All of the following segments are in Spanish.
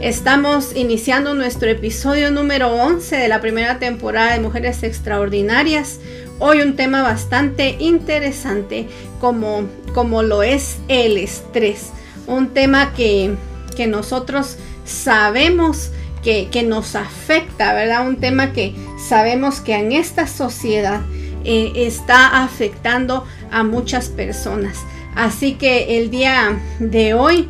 Estamos iniciando nuestro episodio número 11 de la primera temporada de Mujeres Extraordinarias. Hoy un tema bastante interesante como, como lo es el estrés. Un tema que, que nosotros sabemos que, que, nos afecta, ¿verdad? Un tema que sabemos que en esta sociedad eh, está afectando a muchas personas. Así que el día de hoy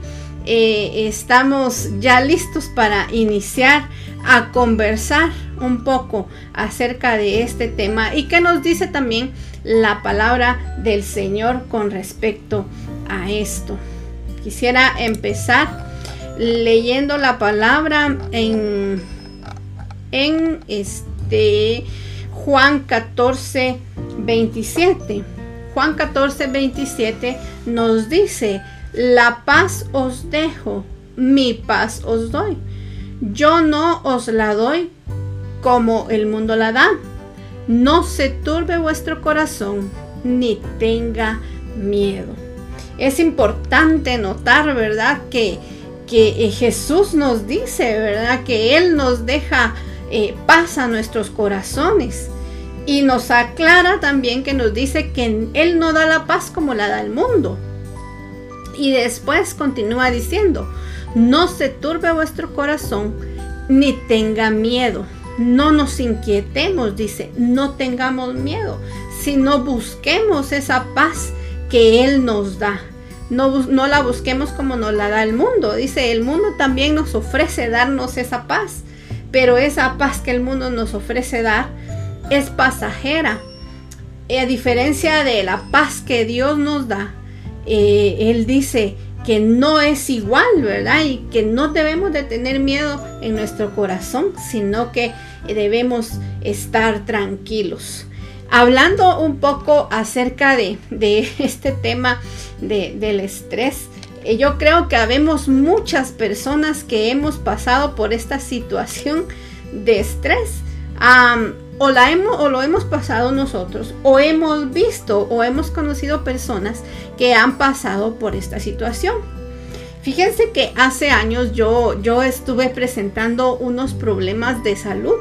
eh, estamos ya listos para iniciar a conversar un poco acerca de este tema y que nos dice también la palabra del Señor con respecto a esto. Quisiera empezar leyendo la palabra en, en este Juan 14, 27. Juan 14, 27 nos dice, la paz os dejo, mi paz os doy. Yo no os la doy como el mundo la da. No se turbe vuestro corazón, ni tenga miedo. Es importante notar, ¿verdad? Que, que eh, Jesús nos dice, ¿verdad? Que Él nos deja eh, paz a nuestros corazones. Y nos aclara también que nos dice que Él no da la paz como la da el mundo. Y después continúa diciendo, no se turbe vuestro corazón ni tenga miedo. No nos inquietemos, dice, no tengamos miedo, sino busquemos esa paz que Él nos da. No, no, la busquemos como nos la da el mundo. Dice, el mundo también nos ofrece darnos esa paz, pero esa paz que el mundo nos ofrece dar es pasajera. A diferencia de la paz que Dios nos da, eh, él dice que no es igual, ¿verdad? Y que no debemos de tener miedo en nuestro corazón, sino que debemos estar tranquilos. Hablando un poco acerca de, este tema del estrés, eh, yo creo que habemos muchas personas que hemos pasado por esta situación de estrés o, la hemos, o lo hemos pasado nosotros, o hemos visto o hemos conocido personas que han pasado por esta situación. Fíjense que hace años yo, yo estuve presentando unos problemas de salud.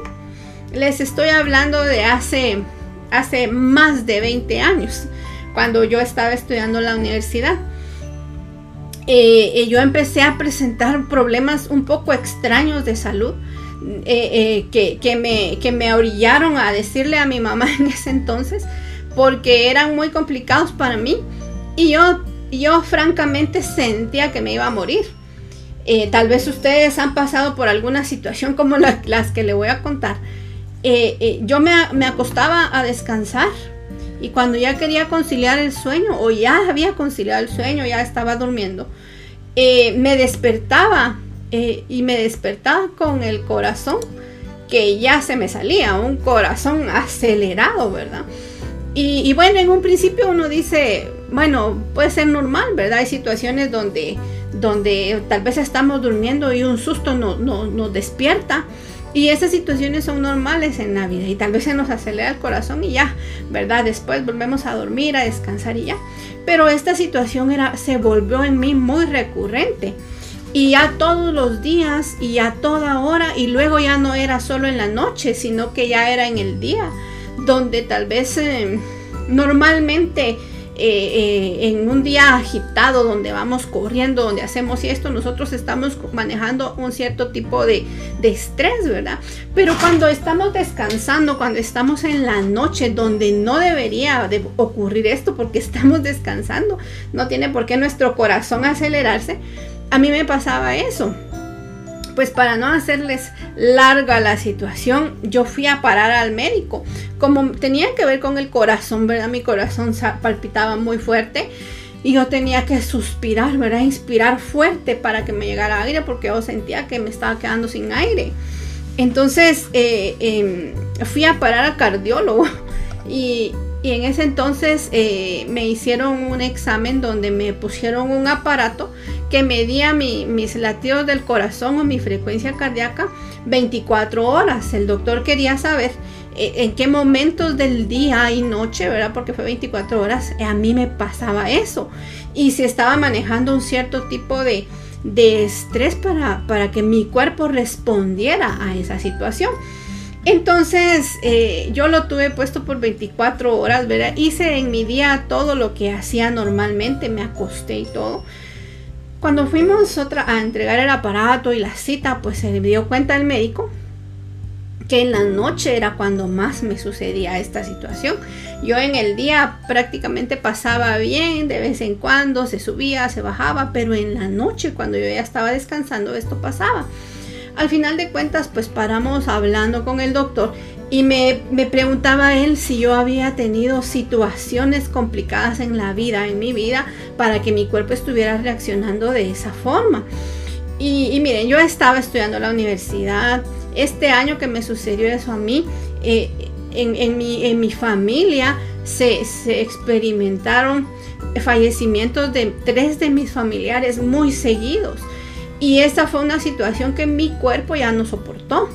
Les estoy hablando de hace, hace más de 20 años, cuando yo estaba estudiando en la universidad. Eh, eh, yo empecé a presentar problemas un poco extraños de salud eh, eh, que, me, que me orillaron a decirle a mi mamá en ese entonces, porque eran muy complicados para mí. Y yo, yo francamente sentía que me iba a morir. Eh, tal vez ustedes han pasado por alguna situación como las que le voy a contar. yo me, me acostaba a descansar y cuando ya quería conciliar el sueño o ya había conciliado el sueño, ya estaba durmiendo, me despertaba eh, y me despertaba con el corazón que ya se me salía, un corazón acelerado, ¿verdad? Y, bueno, en un principio uno dice, bueno, puede ser normal, ¿verdad? Hay situaciones donde, donde tal vez estamos durmiendo y un susto nos despierta. Y esas situaciones son normales en la vida y tal vez se nos acelera el corazón y ya, ¿verdad? Después volvemos a dormir, a descansar y ya. Pero esta situación era, se volvió en mí muy recurrente y ya todos los días y a toda hora y luego ya no era solo en la noche, sino que ya era en el día, donde tal vez eh, normalmente eh, eh, en un día agitado, donde vamos corriendo, donde hacemos esto, nosotros estamos manejando un cierto tipo de, de estrés, ¿verdad? Pero cuando estamos descansando, cuando estamos en la noche, donde no debería de ocurrir esto, porque estamos descansando, no tiene por qué nuestro corazón acelerarse a mí me pasaba eso. Pues para no hacerles larga la situación, yo fui a parar al médico. Como tenía que ver con el corazón, ¿verdad? Mi corazón palpitaba muy fuerte y yo tenía que suspirar, ¿verdad? Inspirar fuerte para que me llegara aire porque yo sentía que me estaba quedando sin aire. Entonces eh, em, fui a parar al cardiólogo y, y en ese entonces eh, me hicieron un examen donde me pusieron un aparato que medía mis latidos del corazón o mi frecuencia cardíaca 24 horas. El doctor quería saber eh, en qué momentos del día y noche, ¿verdad? Porque fue 24 horas, a mí me pasaba eso. Y si estaba manejando un cierto tipo de, de estrés para, para que mi cuerpo respondiera a esa situación. Entonces eh, yo lo tuve puesto por 24 horas, ¿verdad? Hice en mi día todo lo que hacía normalmente, me acosté y todo. Cuando fuimos otra, a entregar el aparato y la cita, pues se dio cuenta el médico que en la noche era cuando más me sucedía esta situación. Yo en el día prácticamente pasaba bien, de vez en cuando se subía, se bajaba, pero en la noche cuando yo ya estaba descansando esto pasaba. Al final de cuentas, pues paramos hablando con el doctor y me, preguntaba él si yo había tenido situaciones complicadas en la vida, en mi vida, para que mi cuerpo estuviera reaccionando de esa forma. Y, miren, yo estaba estudiando la universidad. Este año que me sucedió eso a mí, eh, en, mi, en, mi, familia se, se experimentaron fallecimientos de tres de mis familiares muy seguidos. Y esa fue una situación que mi cuerpo ya no soportó.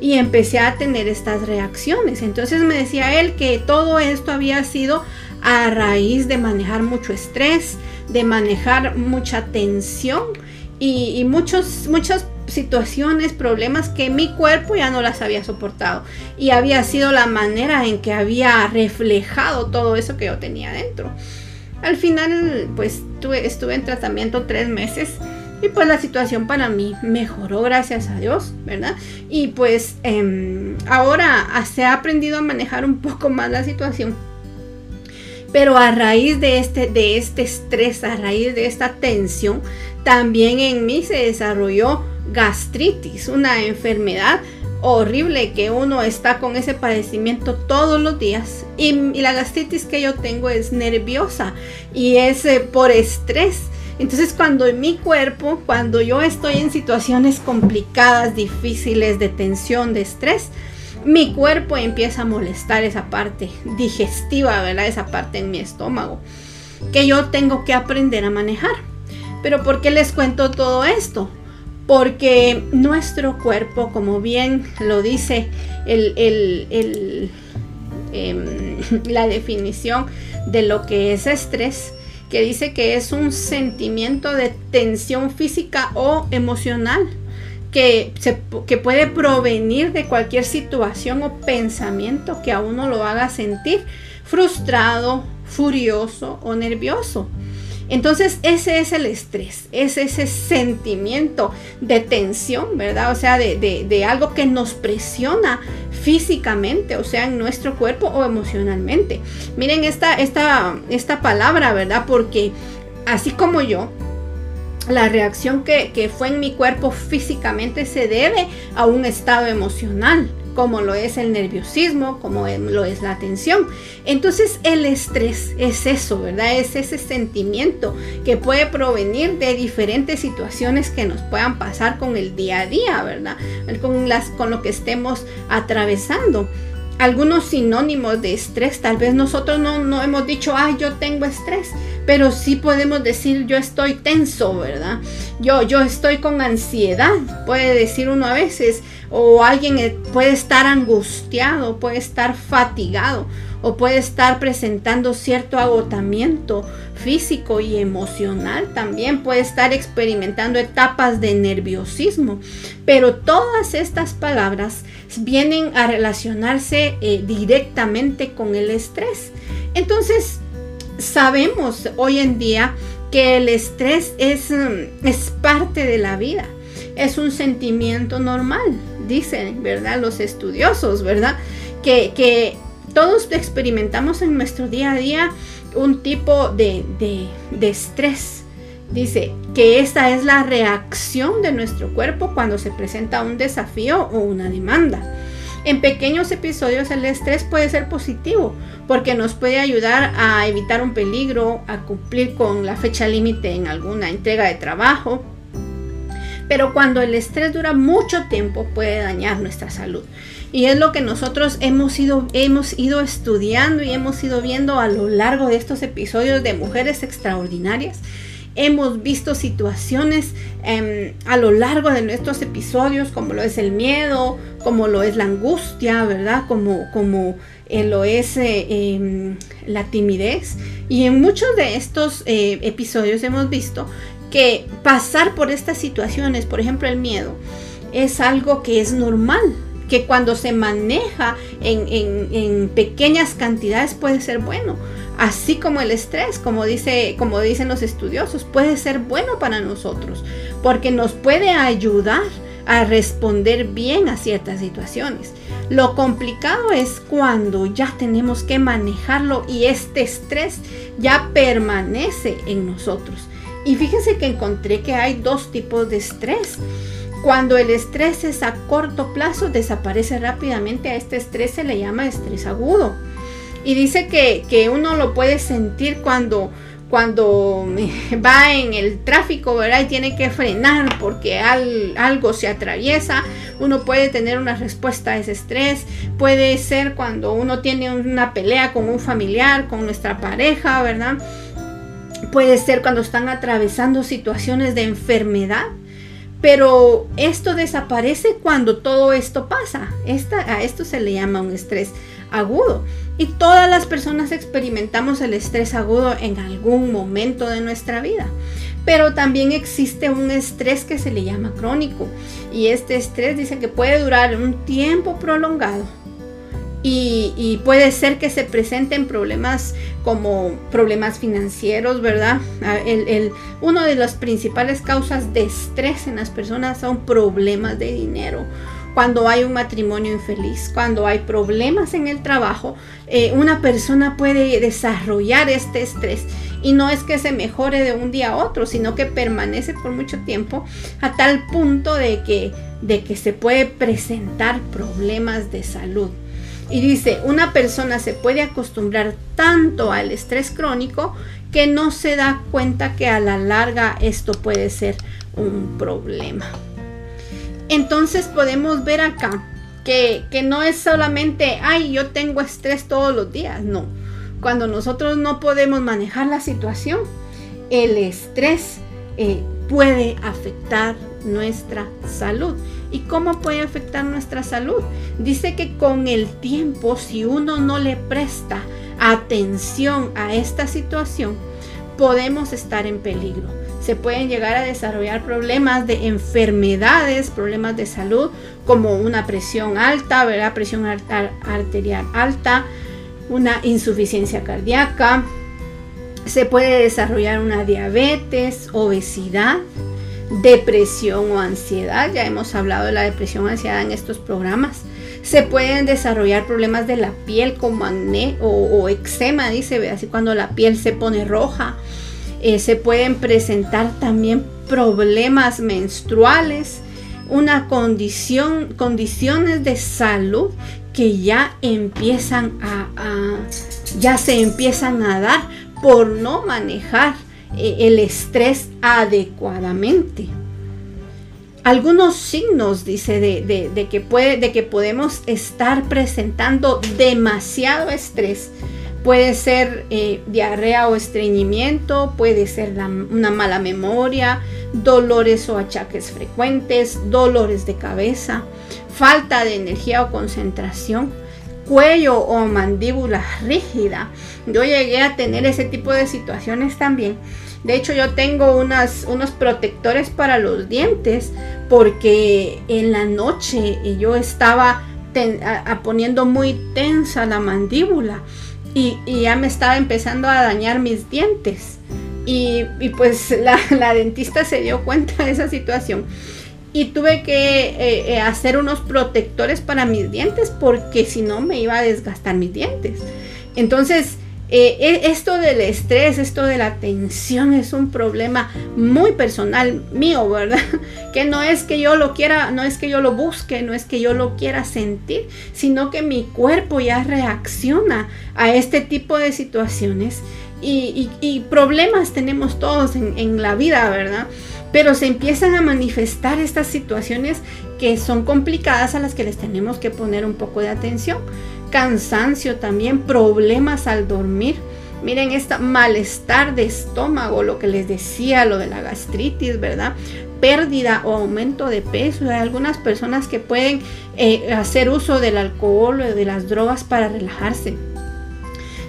Y empecé a tener estas reacciones. Entonces me decía él que todo esto había sido a raíz de manejar mucho estrés, de manejar mucha tensión y, muchos, muchas situaciones, problemas que mi cuerpo ya no las había soportado. Y había sido la manera en que había reflejado todo eso que yo tenía dentro. Al final, pues estuve en tratamiento tres meses y pues la situación para mí mejoró, gracias a Dios, ¿verdad? Y pues em, ahora se ha aprendido a manejar un poco más la situación. Pero a raíz de este, de este estrés, a raíz de esta tensión, también en mí se desarrolló gastritis, una enfermedad horrible que uno está con ese padecimiento todos los días. Y, la gastritis que yo tengo es nerviosa y es eh, por estrés. Entonces cuando en mi cuerpo, cuando yo estoy en situaciones complicadas, difíciles, de tensión, de estrés, mi cuerpo empieza a molestar esa parte digestiva, ¿verdad? Esa parte en mi estómago, que yo tengo que aprender a manejar. Pero ¿por qué les cuento todo esto? Porque nuestro cuerpo, como bien lo dice el, em, la definición de lo que es estrés, que dice que es un sentimiento de tensión física o emocional que, se, que puede provenir de cualquier situación o pensamiento que a uno lo haga sentir frustrado, furioso o nervioso. Entonces ese es el estrés, es ese sentimiento de tensión, ¿verdad? O sea, de, algo que nos presiona físicamente, o sea, en nuestro cuerpo o emocionalmente. Miren esta, esta, esta palabra, ¿verdad? Porque así como yo, la reacción que, que, fue en mi cuerpo físicamente se debe a un estado emocional como lo es el nerviosismo, como lo es la tensión. Entonces el estrés es eso, ¿verdad? Es ese sentimiento que puede provenir de diferentes situaciones que nos puedan pasar con el día a día, ¿verdad? Con, las, con lo que estemos atravesando algunos sinónimos de estrés. Tal vez nosotros no, hemos dicho, ay, yo tengo estrés, pero sí podemos decir, yo estoy tenso, ¿verdad? Yo, yo estoy con ansiedad, puede decir uno a veces, o alguien eh, puede estar angustiado, puede estar fatigado o puede estar presentando cierto agotamiento físico y emocional. También puede estar experimentando etapas de nerviosismo. Pero todas estas palabras vienen a relacionarse eh, directamente con el estrés. Entonces, sabemos hoy en día que el estrés es, mm, es parte de la vida. Es un sentimiento normal, dicen, ¿verdad? Los estudiosos, ¿verdad? Que, que todos experimentamos en nuestro día a día un tipo de, estrés. Dice que esta es la reacción de nuestro cuerpo cuando se presenta un desafío o una demanda. En pequeños episodios el estrés puede ser positivo porque nos puede ayudar a evitar un peligro, a cumplir con la fecha límite en alguna entrega de trabajo. Pero cuando el estrés dura mucho tiempo puede dañar nuestra salud. Y es lo que nosotros hemos ido, hemos ido estudiando y hemos ido viendo a lo largo de estos episodios de Mujeres Extraordinarias. hemos visto situaciones em, a lo largo de nuestros episodios, como lo es el miedo, como lo es la angustia, ¿verdad? Como, como eh, lo es eh, em, la timidez. Y en muchos de estos eh, episodios hemos visto que pasar por estas situaciones, por ejemplo el miedo, es algo que es normal, que cuando se maneja en, pequeñas cantidades puede ser bueno. Así como el estrés, como, dice, como dicen los estudiosos, puede ser bueno para nosotros, porque nos puede ayudar a responder bien a ciertas situaciones. Lo complicado es cuando ya tenemos que manejarlo y este estrés ya permanece en nosotros. Y fíjense que encontré que hay dos tipos de estrés. Cuando el estrés es a corto plazo, desaparece rápidamente. A este estrés se le llama estrés agudo. Y dice que, uno lo puede sentir cuando, cuando va en el tráfico, ¿verdad? Y tiene que frenar porque algo se atraviesa. Uno puede tener una respuesta a ese estrés. Puede ser cuando uno tiene una pelea con un familiar, con nuestra pareja, ¿verdad? Puede ser cuando están atravesando situaciones de enfermedad pero esto desaparece cuando todo esto pasa. a esto se le llama un estrés agudo. Y todas las personas experimentamos el estrés agudo en algún momento de nuestra vida. Pero también existe un estrés que se le llama crónico. Y este estrés dice que puede durar un tiempo prolongado y, puede ser que se presenten problemas como problemas financieros, ¿verdad? Ah, el, uno de las principales causas de estrés en las personas son problemas de dinero. Cuando hay un matrimonio infeliz, cuando hay problemas en el trabajo, eh, una persona puede desarrollar este estrés y no es que se mejore de un día a otro, sino que permanece por mucho tiempo a tal punto de que, de que se puede presentar problemas de salud. Y dice, una persona se puede acostumbrar tanto al estrés crónico que no se da cuenta que a la larga esto puede ser un problema. Entonces podemos ver acá que, que no es solamente, ay, yo tengo estrés todos los días, no. Cuando nosotros no podemos manejar la situación, el estrés eh, puede afectar nuestra salud. ¿Y cómo puede afectar nuestra salud? Dice que con el tiempo, si uno no le presta atención a esta situación, podemos estar en peligro. Se pueden llegar a desarrollar problemas de enfermedades, problemas de salud, como una presión alta, ¿verdad? presión arterial alta, una insuficiencia cardíaca, se puede desarrollar una diabetes, obesidad, depresión o ansiedad. Ya hemos hablado de la depresión o ansiedad en estos programas. Se pueden desarrollar problemas de la piel como acné o, eczema, dice, así cuando la piel se pone roja. Eh, se pueden presentar también problemas menstruales, una condición, condiciones de salud que ya empiezan a, ya se empiezan a dar por no manejar el estrés adecuadamente. Algunos signos, dice, de, que puede, de que podemos estar presentando demasiado estrés. Puede ser eh, diarrea o estreñimiento, puede ser una mala memoria, dolores o achaques frecuentes, dolores de cabeza, falta de energía o concentración, cuello o mandíbula rígida. Yo llegué a tener ese tipo de situaciones también. De hecho, yo tengo unas, unos protectores para los dientes porque en la noche yo estaba poniendo muy tensa la mandíbula y, ya me estaba empezando a dañar mis dientes. Y, pues la, dentista se dio cuenta de esa situación y tuve que eh, eh, hacer unos protectores para mis dientes porque si no me iba a desgastar mis dientes. Entonces, eh, e, esto del estrés, esto de la tensión es un problema muy personal mío, ¿verdad? Que no es que yo lo quiera, no es que yo lo busque, no es que yo lo quiera sentir, sino que mi cuerpo ya reacciona a este tipo de situaciones y, problemas tenemos todos en la vida, ¿verdad? Pero se empiezan a manifestar estas situaciones que son complicadas a las que les tenemos que poner un poco de atención. Cansancio también, problemas al dormir, miren, este malestar de estómago, lo que les decía, lo de la gastritis, ¿verdad? pérdida o aumento de peso. Hay algunas personas que pueden eh, hacer uso del alcohol o de las drogas para relajarse.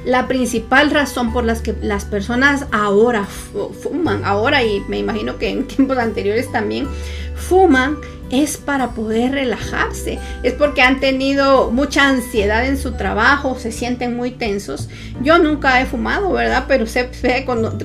La principal razón por las que las personas ahora fuman, ahora y me imagino que en tiempos anteriores también fuman, es para poder relajarse, es porque han tenido mucha ansiedad en su trabajo, se sienten muy tensos. Yo nunca he fumado, ¿verdad? Pero sé,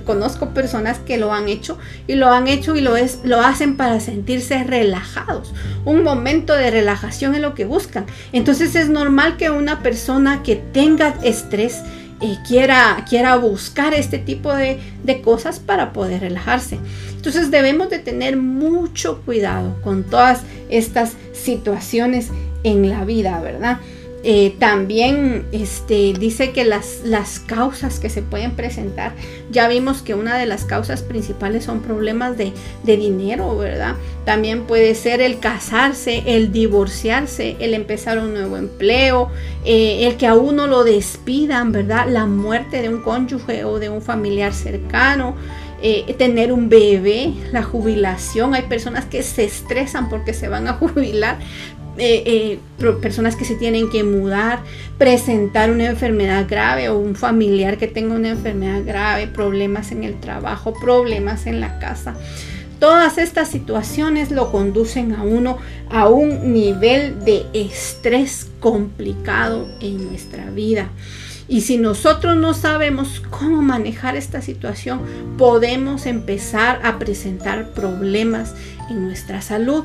conozco personas que lo han hecho y lo han hecho y lo, es, lo hacen para sentirse relajados. Un momento de relajación es lo que buscan. Entonces es normal que una persona que tenga estrés, eh, quiera, quiera buscar este tipo de, de cosas para poder relajarse. Entonces debemos de tener mucho cuidado con todas estas situaciones en la vida, ¿verdad? Eh, también este, dice que las, las causas que se pueden presentar, ya vimos que una de las causas principales son problemas de, dinero, ¿verdad? También puede ser el casarse, el divorciarse, el empezar un nuevo empleo, eh, el que a uno lo despidan, ¿verdad? La muerte de un cónyuge o de un familiar cercano. Eh, tener un bebé, la jubilación. Hay personas que se estresan porque se van a jubilar, eh, eh, personas que se tienen que mudar, presentar una enfermedad grave o un familiar que tenga una enfermedad grave, problemas en el trabajo, problemas en la casa. Todas estas situaciones lo conducen a uno a un nivel de estrés complicado en nuestra vida. Y si nosotros no sabemos cómo manejar esta situación, podemos empezar a presentar problemas en nuestra salud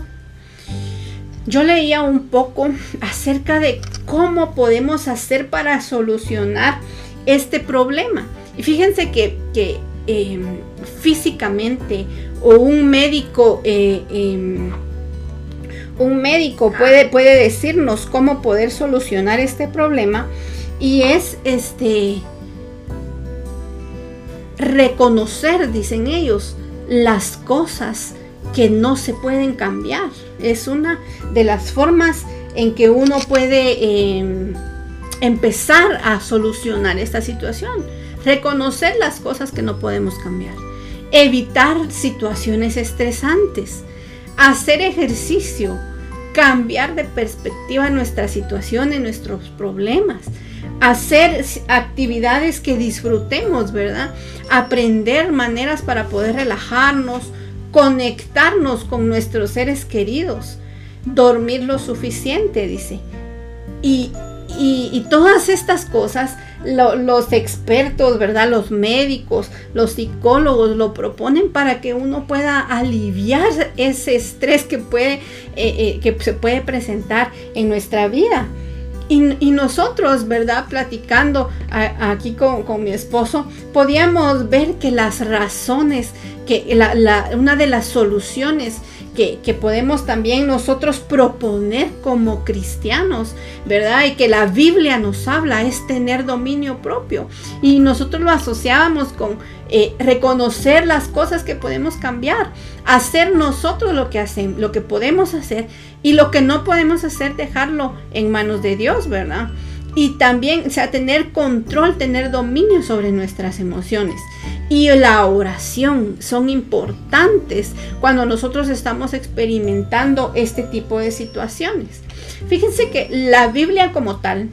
yo leía un poco acerca de cómo podemos hacer para solucionar este problema. Y fíjense que, em, físicamente o un médico, eh, em, un médico puede, puede decirnos cómo poder solucionar este problema y es este reconocer, dicen ellos, las cosas que no se pueden cambiar. Es una de las formas en que uno puede em, empezar a solucionar esta situación. Reconocer las cosas que no podemos cambiar. Evitar situaciones estresantes. Hacer ejercicio. Cambiar de perspectiva nuestra situación y nuestros problemas. Hacer actividades que disfrutemos, ¿verdad? Aprender maneras para poder relajarnos, conectarnos con nuestros seres queridos, dormir lo suficiente, dice. Y, todas estas cosas, los expertos, ¿verdad? Los médicos, los psicólogos lo proponen para que uno pueda aliviar ese estrés que, puede, eh, eh, que se puede presentar en nuestra vida. Y, nosotros, ¿verdad? Platicando aquí con, con, mi esposo, podíamos ver que las razones que una de las soluciones que, podemos también nosotros proponer como cristianos, ¿verdad? Y que la Biblia nos habla es tener dominio propio. Y nosotros lo asociábamos con eh, reconocer las cosas que podemos cambiar, hacer nosotros lo que lo que podemos hacer y lo que no podemos hacer, dejarlo en manos de Dios, ¿verdad? y también, sea, tener control, tener dominio sobre nuestras emociones. Y la oración son importantes cuando nosotros estamos experimentando este tipo de situaciones. Fíjense que la Biblia como tal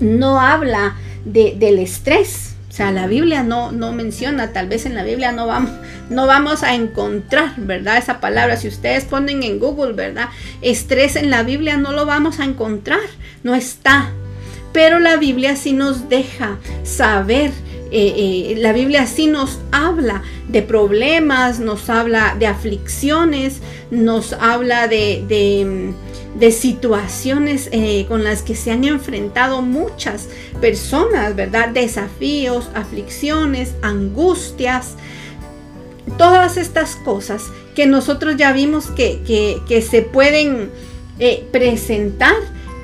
no habla del estrés. O sea, la Biblia no, no menciona, tal vez en la Biblia no vamos, no vamos a encontrar, ¿verdad? Esa palabra. Si ustedes ponen en Google, ¿verdad? Estrés en la Biblia no lo vamos a encontrar. No está. Pero la Biblia sí nos deja saber eh, eh, la Biblia sí nos habla de problemas, nos habla de aflicciones, nos habla de, situaciones eh, con las que se han enfrentado muchas personas, ¿verdad? Desafíos, aflicciones, angustias, todas estas cosas que nosotros ya vimos que, que se pueden presentar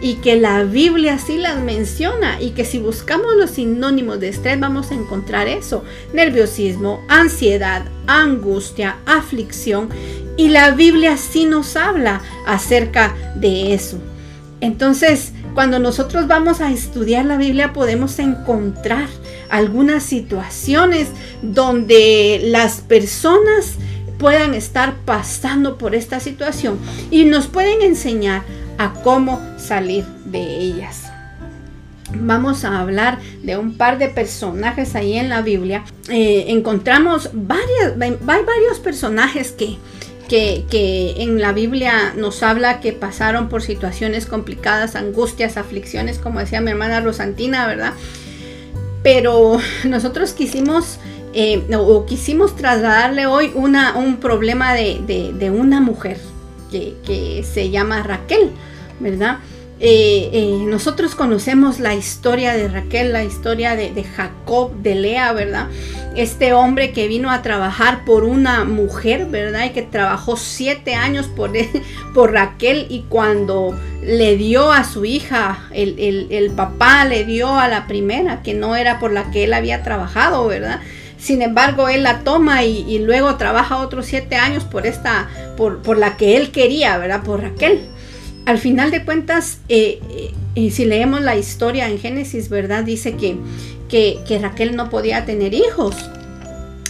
y que la Biblia sí las menciona y que si buscamos los sinónimos de estrés vamos a encontrar eso, nerviosismo, ansiedad, angustia, aflicción y la Biblia sí nos habla acerca de eso. Entonces, Cuando nosotros vamos a estudiar la Biblia podemos encontrar algunas situaciones donde las personas puedan estar pasando por esta situación y nos pueden enseñar a cómo salir de ellas. Vamos a hablar de un par de personajes ahí en la Biblia. Eh, encontramos varias, hay varios personajes que, que, que, en la Biblia nos habla que pasaron por situaciones complicadas, angustias, aflicciones, como decía mi hermana Rosantina, ¿verdad? Pero nosotros quisimos eh, o quisimos trasladarle hoy una, un problema de, una mujer que, que, se llama Raquel, ¿verdad? Eh, eh, nosotros conocemos la historia de Raquel, la historia de, Jacob, de Lea, ¿verdad? Este hombre que vino a trabajar por una mujer, ¿verdad? Y que trabajó siete años por, por Raquel y cuando le dio a su hija, el, papá le dio a la primera, que no era por la que él había trabajado, ¿verdad? Sin embargo, él la toma y, luego trabaja otros siete años por esta, por, por la que él quería, ¿verdad? Por Raquel al final de cuentas, eh, eh, si leemos la historia en Génesis, ¿verdad? Dice que, que, Raquel no podía tener hijos.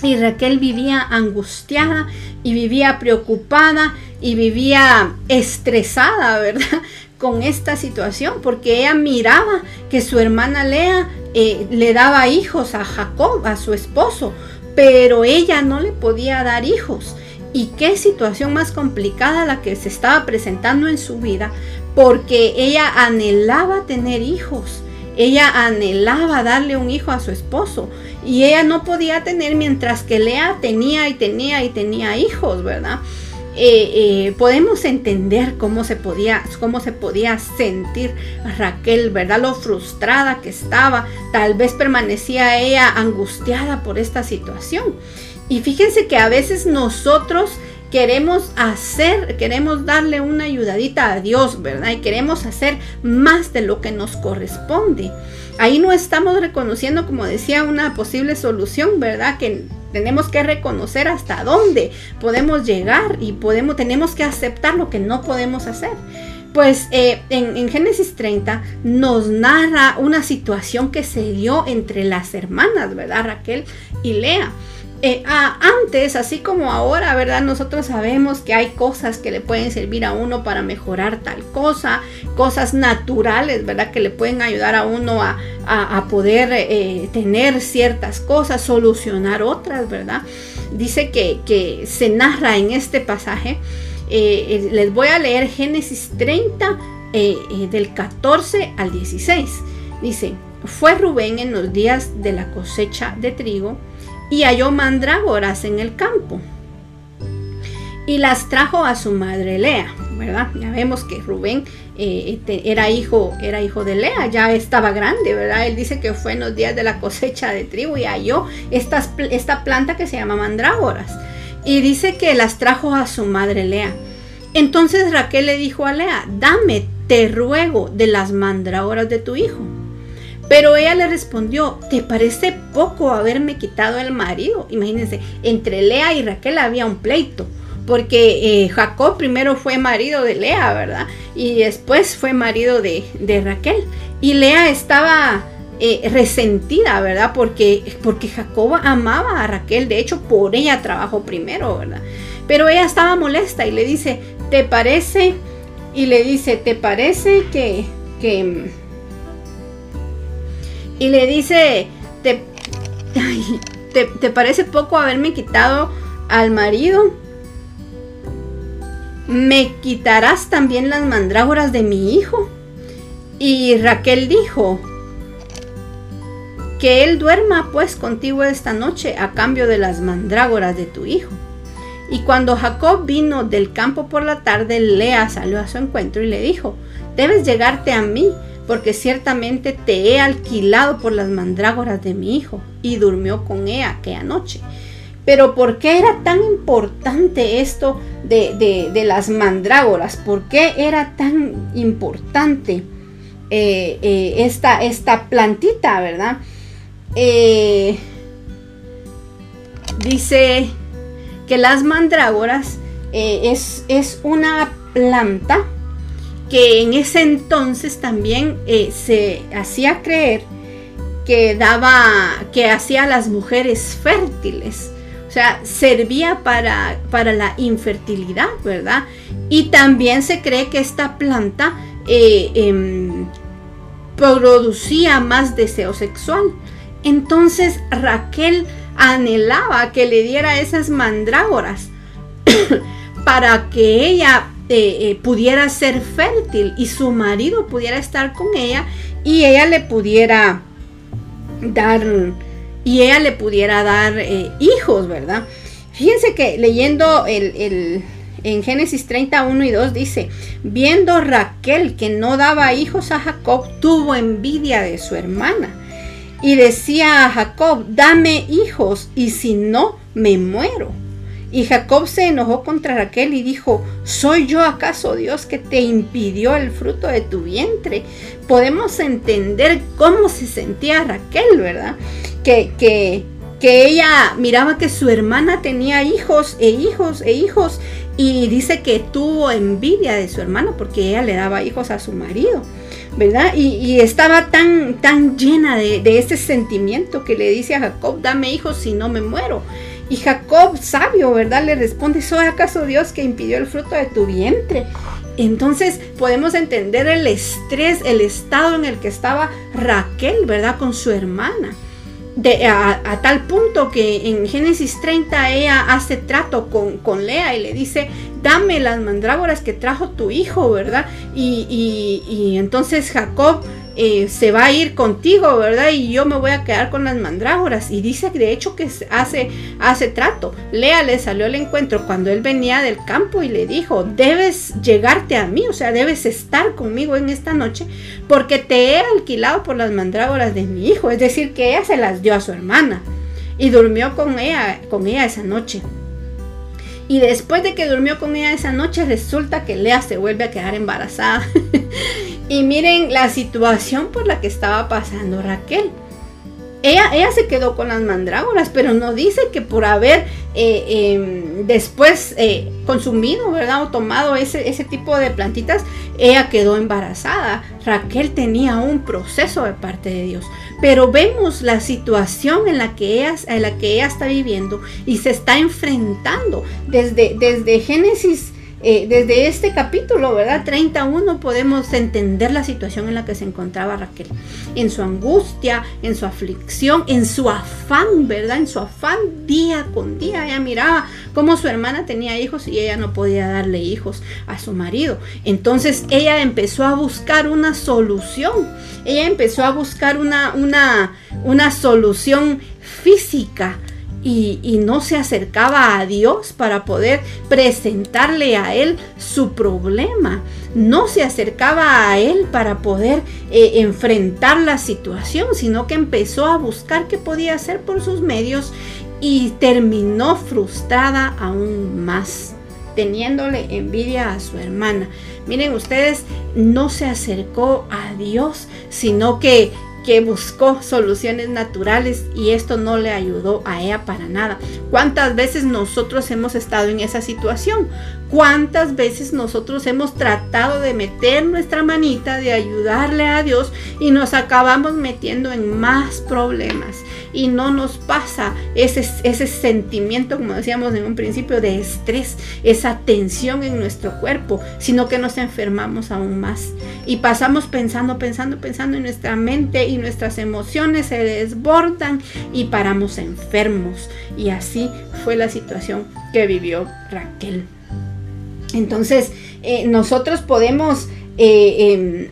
Y Raquel vivía angustiada y vivía preocupada y vivía estresada, ¿verdad? Con esta situación, porque ella miraba que su hermana Lea eh, le daba hijos a Jacob, a su esposo, pero ella no le podía dar hijos. Y qué situación más complicada la que se estaba presentando en su vida, porque ella anhelaba tener hijos. Ella anhelaba darle un hijo a su esposo y ella no podía tener mientras que Lea tenía y tenía y tenía hijos, ¿verdad? Eh, eh, podemos entender cómo se podía cómo se podía sentir Raquel, ¿verdad? Lo frustrada que estaba, tal vez permanecía ella angustiada por esta situación. Y fíjense que a veces nosotros queremos hacer, queremos darle una ayudadita a Dios, ¿verdad? Y queremos hacer más de lo que nos corresponde. Ahí no estamos reconociendo, como decía, una posible solución, ¿verdad? Que tenemos que reconocer hasta dónde podemos llegar y podemos, tenemos que aceptar lo que no podemos hacer. Pues eh, en, en, Génesis 30 nos narra una situación que se dio entre las hermanas, ¿verdad? Raquel y Lea. Eh, antes, así como ahora, ¿verdad? Nosotros sabemos que hay cosas que le pueden servir a uno para mejorar tal cosa, cosas naturales, ¿verdad? Que le pueden ayudar a uno a, poder eh, tener ciertas cosas, solucionar otras, ¿verdad? Dice que, se narra en este pasaje, eh, les voy a leer Génesis 30 del 14 al 16. Dice, fue Rubén en los días de la cosecha de trigo, y halló mandrágoras en el campo. Y las trajo a su madre Lea, ¿verdad? Ya vemos que Rubén eh, era, hijo, era hijo de Lea, ya estaba grande, ¿verdad? Él dice que fue en los días de la cosecha de trigo y halló esta planta que se llama mandrágoras. Y dice que las trajo a su madre Lea. Entonces Raquel le dijo a Lea, dame, te ruego, de las mandrágoras de tu hijo. Pero ella le respondió, ¿te parece poco haberme quitado el marido? Imagínense, entre Lea y Raquel había un pleito, porque eh, Jacob primero fue marido de Lea, ¿verdad? Y después fue marido de, Raquel. Y Lea estaba eh, resentida, ¿verdad? Porque, porque Jacob amaba a Raquel, de hecho por ella trabajó primero, ¿verdad? Pero ella estaba molesta y le dice, ¿te parece? Y le dice, ¿te parece que, que y le dice, ¿te, te, parece poco haberme quitado al marido? ¿Me quitarás también las mandrágoras de mi hijo? Y Raquel dijo, que él duerma pues contigo esta noche a cambio de las mandrágoras de tu hijo. Y cuando Jacob vino del campo por la tarde, Lea salió a su encuentro y le dijo, debes llegarte a mí porque ciertamente te he alquilado por las mandrágoras de mi hijo, y durmió con ella aquella noche. Pero ¿por qué era tan importante esto de, las mandrágoras? ¿Por qué era tan importante eh, eh, esta, esta, plantita, verdad? Eh, dice que las mandrágoras es, es una planta que en ese entonces también eh, se hacía creer que daba, que hacía a las mujeres fértiles. O sea, servía para, para la infertilidad, ¿verdad? Y también se cree que esta planta eh, em, producía más deseo sexual. Entonces Raquel anhelaba que le diera esas mandrágoras para que ella eh, eh, pudiera ser fértil y su marido pudiera estar con ella y ella le pudiera dar y ella le pudiera dar eh, hijos, ¿verdad? Fíjense que leyendo el, en Génesis 31 y 2 dice, viendo Raquel que no daba hijos a Jacob, tuvo envidia de su hermana y decía a Jacob, dame hijos y si no, me muero. Y Jacob se enojó contra Raquel y dijo, ¿soy yo acaso Dios que te impidió el fruto de tu vientre? Podemos entender cómo se sentía Raquel, ¿verdad? Que, que, que ella miraba que su hermana tenía hijos e hijos e hijos y dice que tuvo envidia de su hermana porque ella le daba hijos a su marido. ¿verdad? Y, estaba tan, tan llena de, de, ese sentimiento que le dice a Jacob, dame hijos si no me muero. Y Jacob, sabio, ¿verdad? Le responde, ¿soy acaso Dios que impidió el fruto de tu vientre? Entonces podemos entender el estrés, el estado en el que estaba Raquel, ¿verdad? Con su hermana. De, a, tal punto que en Génesis 30 ella hace trato con, con Lea y le dice, dame las mandrágoras que trajo tu hijo, ¿verdad? Y, entonces Jacob eh, se va a ir contigo, ¿verdad? Y yo me voy a quedar con las mandrágoras. Y dice de hecho que hace, hace trato. Lea le salió al encuentro cuando él venía del campo y le dijo, debes llegarte a mí, o sea, debes estar conmigo en esta noche porque te he alquilado por las mandrágoras de mi hijo. Es decir, que ella se las dio a su hermana y durmió con ella, con ella esa noche. Y después de que durmió con ella esa noche, resulta que Lea se vuelve a quedar embarazada. y miren la situación por la que estaba pasando Raquel. Ella, se quedó con las mandrágoras, pero no dice que por haber eh, em, después eh, consumido, ¿verdad? O tomado ese, ese tipo de plantitas, ella quedó embarazada. Raquel tenía un proceso de parte de Dios. Pero vemos la situación en la que ella, en la que ella está viviendo y se está enfrentando desde, desde Génesis eh, desde este capítulo, ¿verdad? 31 podemos entender la situación en la que se encontraba Raquel. En su angustia, en su aflicción, en su afán, ¿verdad? En su afán día con día. Ella miraba cómo su hermana tenía hijos y ella no podía darle hijos a su marido. Entonces ella empezó a buscar una solución. Ella empezó a buscar una, una, una solución física y, no se acercaba a Dios para poder presentarle a Él su problema. No se acercaba a Él para poder eh, enfrentar la situación, sino que empezó a buscar qué podía hacer por sus medios y terminó frustrada aún más, teniéndole envidia a su hermana. Miren ustedes, no se acercó a Dios, sino que que buscó soluciones naturales y esto no le ayudó a ella para nada. ¿Cuántas veces nosotros hemos estado en esa situación? ¿Cuántas veces nosotros hemos tratado de meter nuestra manita, de ayudarle a Dios y nos acabamos metiendo en más problemas? Y no nos pasa ese, ese sentimiento, como decíamos en un principio, de estrés, esa tensión en nuestro cuerpo, sino que nos enfermamos aún más. Y pasamos pensando, pensando, pensando en nuestra mente y nuestras emociones se desbordan y paramos enfermos. Y así fue la situación que vivió Raquel. Entonces, eh, nosotros podemos eh, em,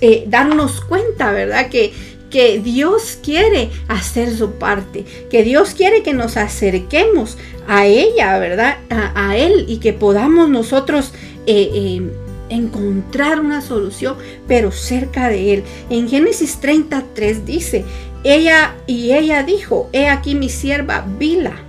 eh, darnos cuenta, ¿verdad? Que, que Dios quiere hacer su parte, que Dios quiere que nos acerquemos a ella, ¿verdad? A, a Él y que podamos nosotros em, encontrar una solución, pero cerca de Él. En Génesis 33 dice, ella y ella dijo, he aquí mi sierva Bila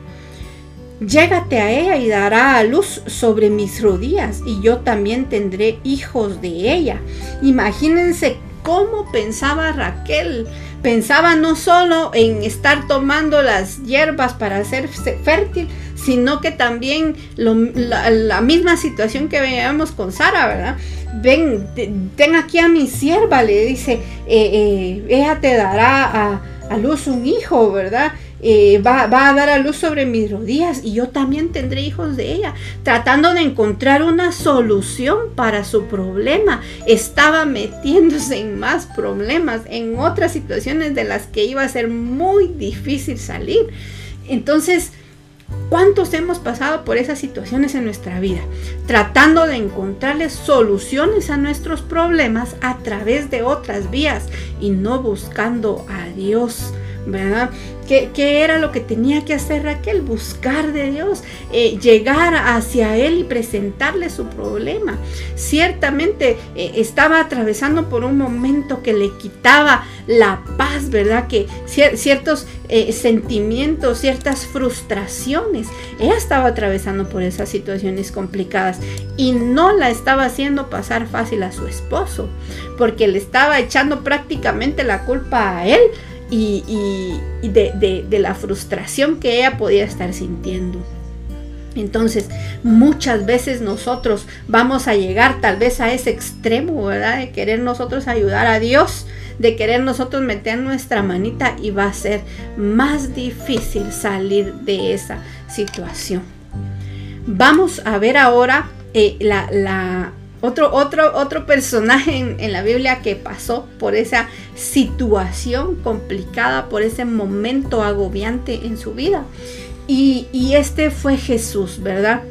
Llégate a ella y dará a luz sobre mis rodillas y yo también tendré hijos de ella. Imagínense cómo pensaba Raquel. Pensaba no solo en estar tomando las hierbas para ser fértil, sino que también la, misma situación que veíamos con Sara, ¿verdad? Ven, ten aquí a mi sierva, le dice, eh, eh, ella te dará a, a luz un hijo, ¿verdad? Eh, va, a dar a luz sobre mis rodillas y yo también tendré hijos de ella, tratando de encontrar una solución para su problema. Estaba metiéndose en más problemas, en otras situaciones de las que iba a ser muy difícil salir. Entonces, ¿Cuántos hemos pasado por esas situaciones en nuestra vida? Tratando de encontrarles soluciones a nuestros problemas a través de otras vías y no buscando a Dios, ¿verdad? ¿Qué, era lo que tenía que hacer Raquel? Buscar de Dios, eh, llegar hacia Él y presentarle su problema. Ciertamente eh, estaba atravesando por un momento que le quitaba la paz, ¿verdad? Que ciertos eh, sentimientos, ciertas frustraciones. Ella estaba atravesando por esas situaciones complicadas y no la estaba haciendo pasar fácil a su esposo, porque le estaba echando prácticamente la culpa a él y, de, la frustración que ella podía estar sintiendo. Entonces, muchas veces nosotros vamos a llegar tal vez a ese extremo, ¿verdad? De querer nosotros ayudar a Dios, de querer nosotros meter nuestra manita y va a ser más difícil salir de esa situación. Vamos a ver ahora eh, la, otro, otro, otro personaje en, la Biblia que pasó por esa situación complicada, por ese momento agobiante en su vida. Y, este fue Jesús, ¿verdad?